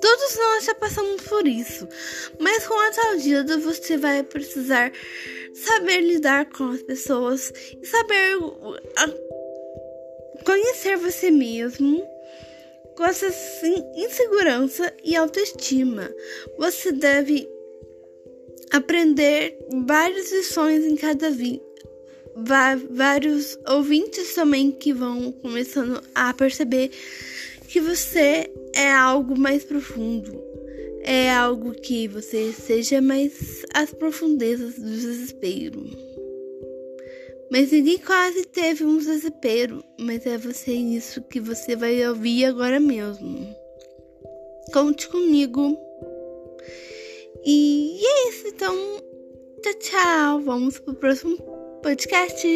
Todos nós já passamos por isso, mas com a tal dia você vai precisar saber lidar com as pessoas e saber conhecer você mesmo com essa insegurança e autoestima. Você deve aprender várias lições em cada vida. Vários ouvintes também que vão começando a perceber que você é algo mais profundo. É algo que você seja mais as profundezas do desespero. Mas ninguém quase teve um desespero, mas é você isso que você vai ouvir agora mesmo. Conte comigo. E é isso, então. Tchau, tchau. Vamos pro próximo podcast.